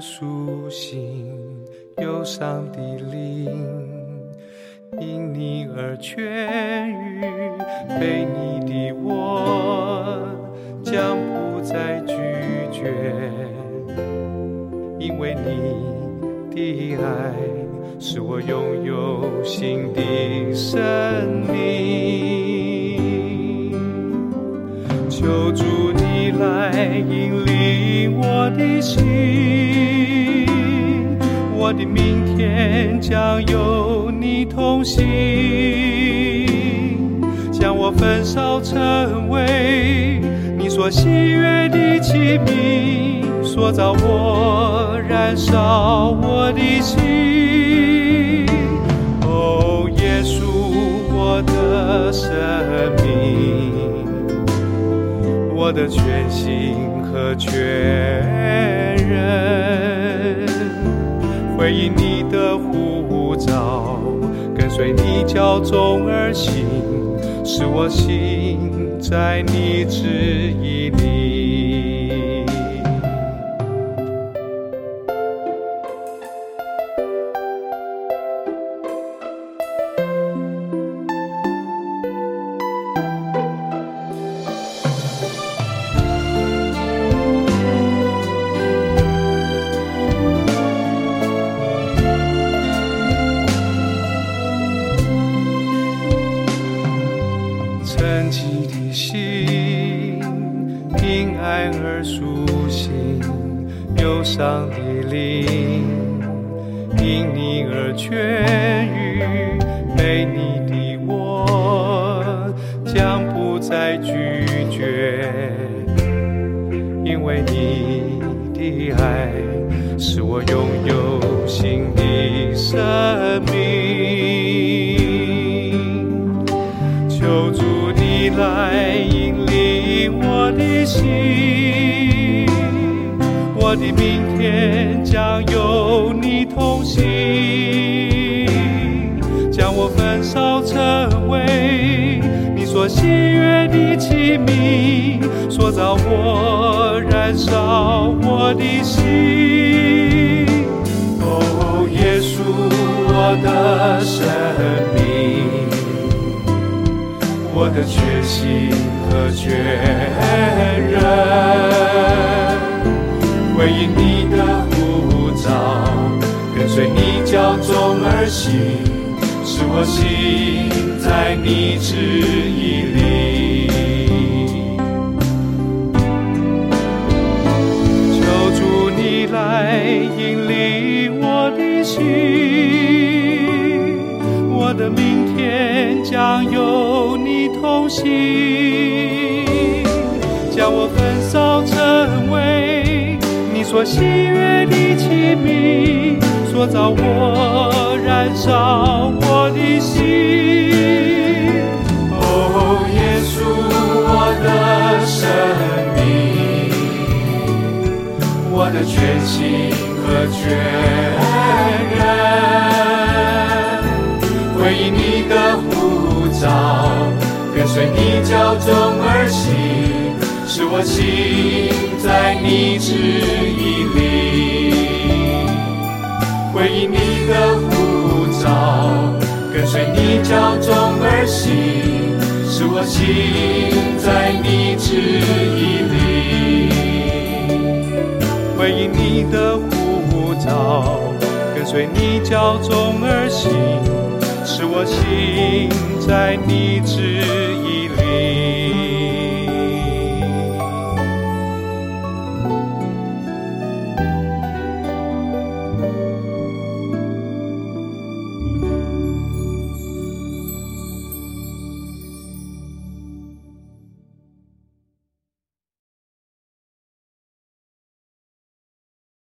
苏醒忧伤的灵，因你而痊愈，被你的我将不再拒绝，因为你的爱使我拥有新的生命。求主你来引领我的心，我的明天将有你同行，将我焚烧成为你所喜悦的器皿，塑造我，燃烧我的心。哦，耶稣，我的生命。我的全心和全人，回应你的呼召，跟随你脚中而行，使我心在你旨意里。而苏醒；忧伤的灵，因你而痊愈。被你的我将不再拒绝，因为你的爱使我拥有新的生命。求主你来引领我的心，我的明天将有你同行，将我焚烧成为你所喜悦的器皿，塑造我，燃烧我的心。哦，耶稣，我的生命。我的全心和全人，回应你的呼召，跟随你脚中而行，使我心在你旨意里。求主你来引领我的心，我的明天将有你同行，将我焚烧成为说喜悦的器皿，塑造我，燃烧我的心。哦，耶稣，我的生命。我的全心和全人，回应你的呼召，跟随你脚中而行，使我心在你旨教中而行，使我行在你旨意里。回应你的呼召，跟随你教中而行，使我行在你旨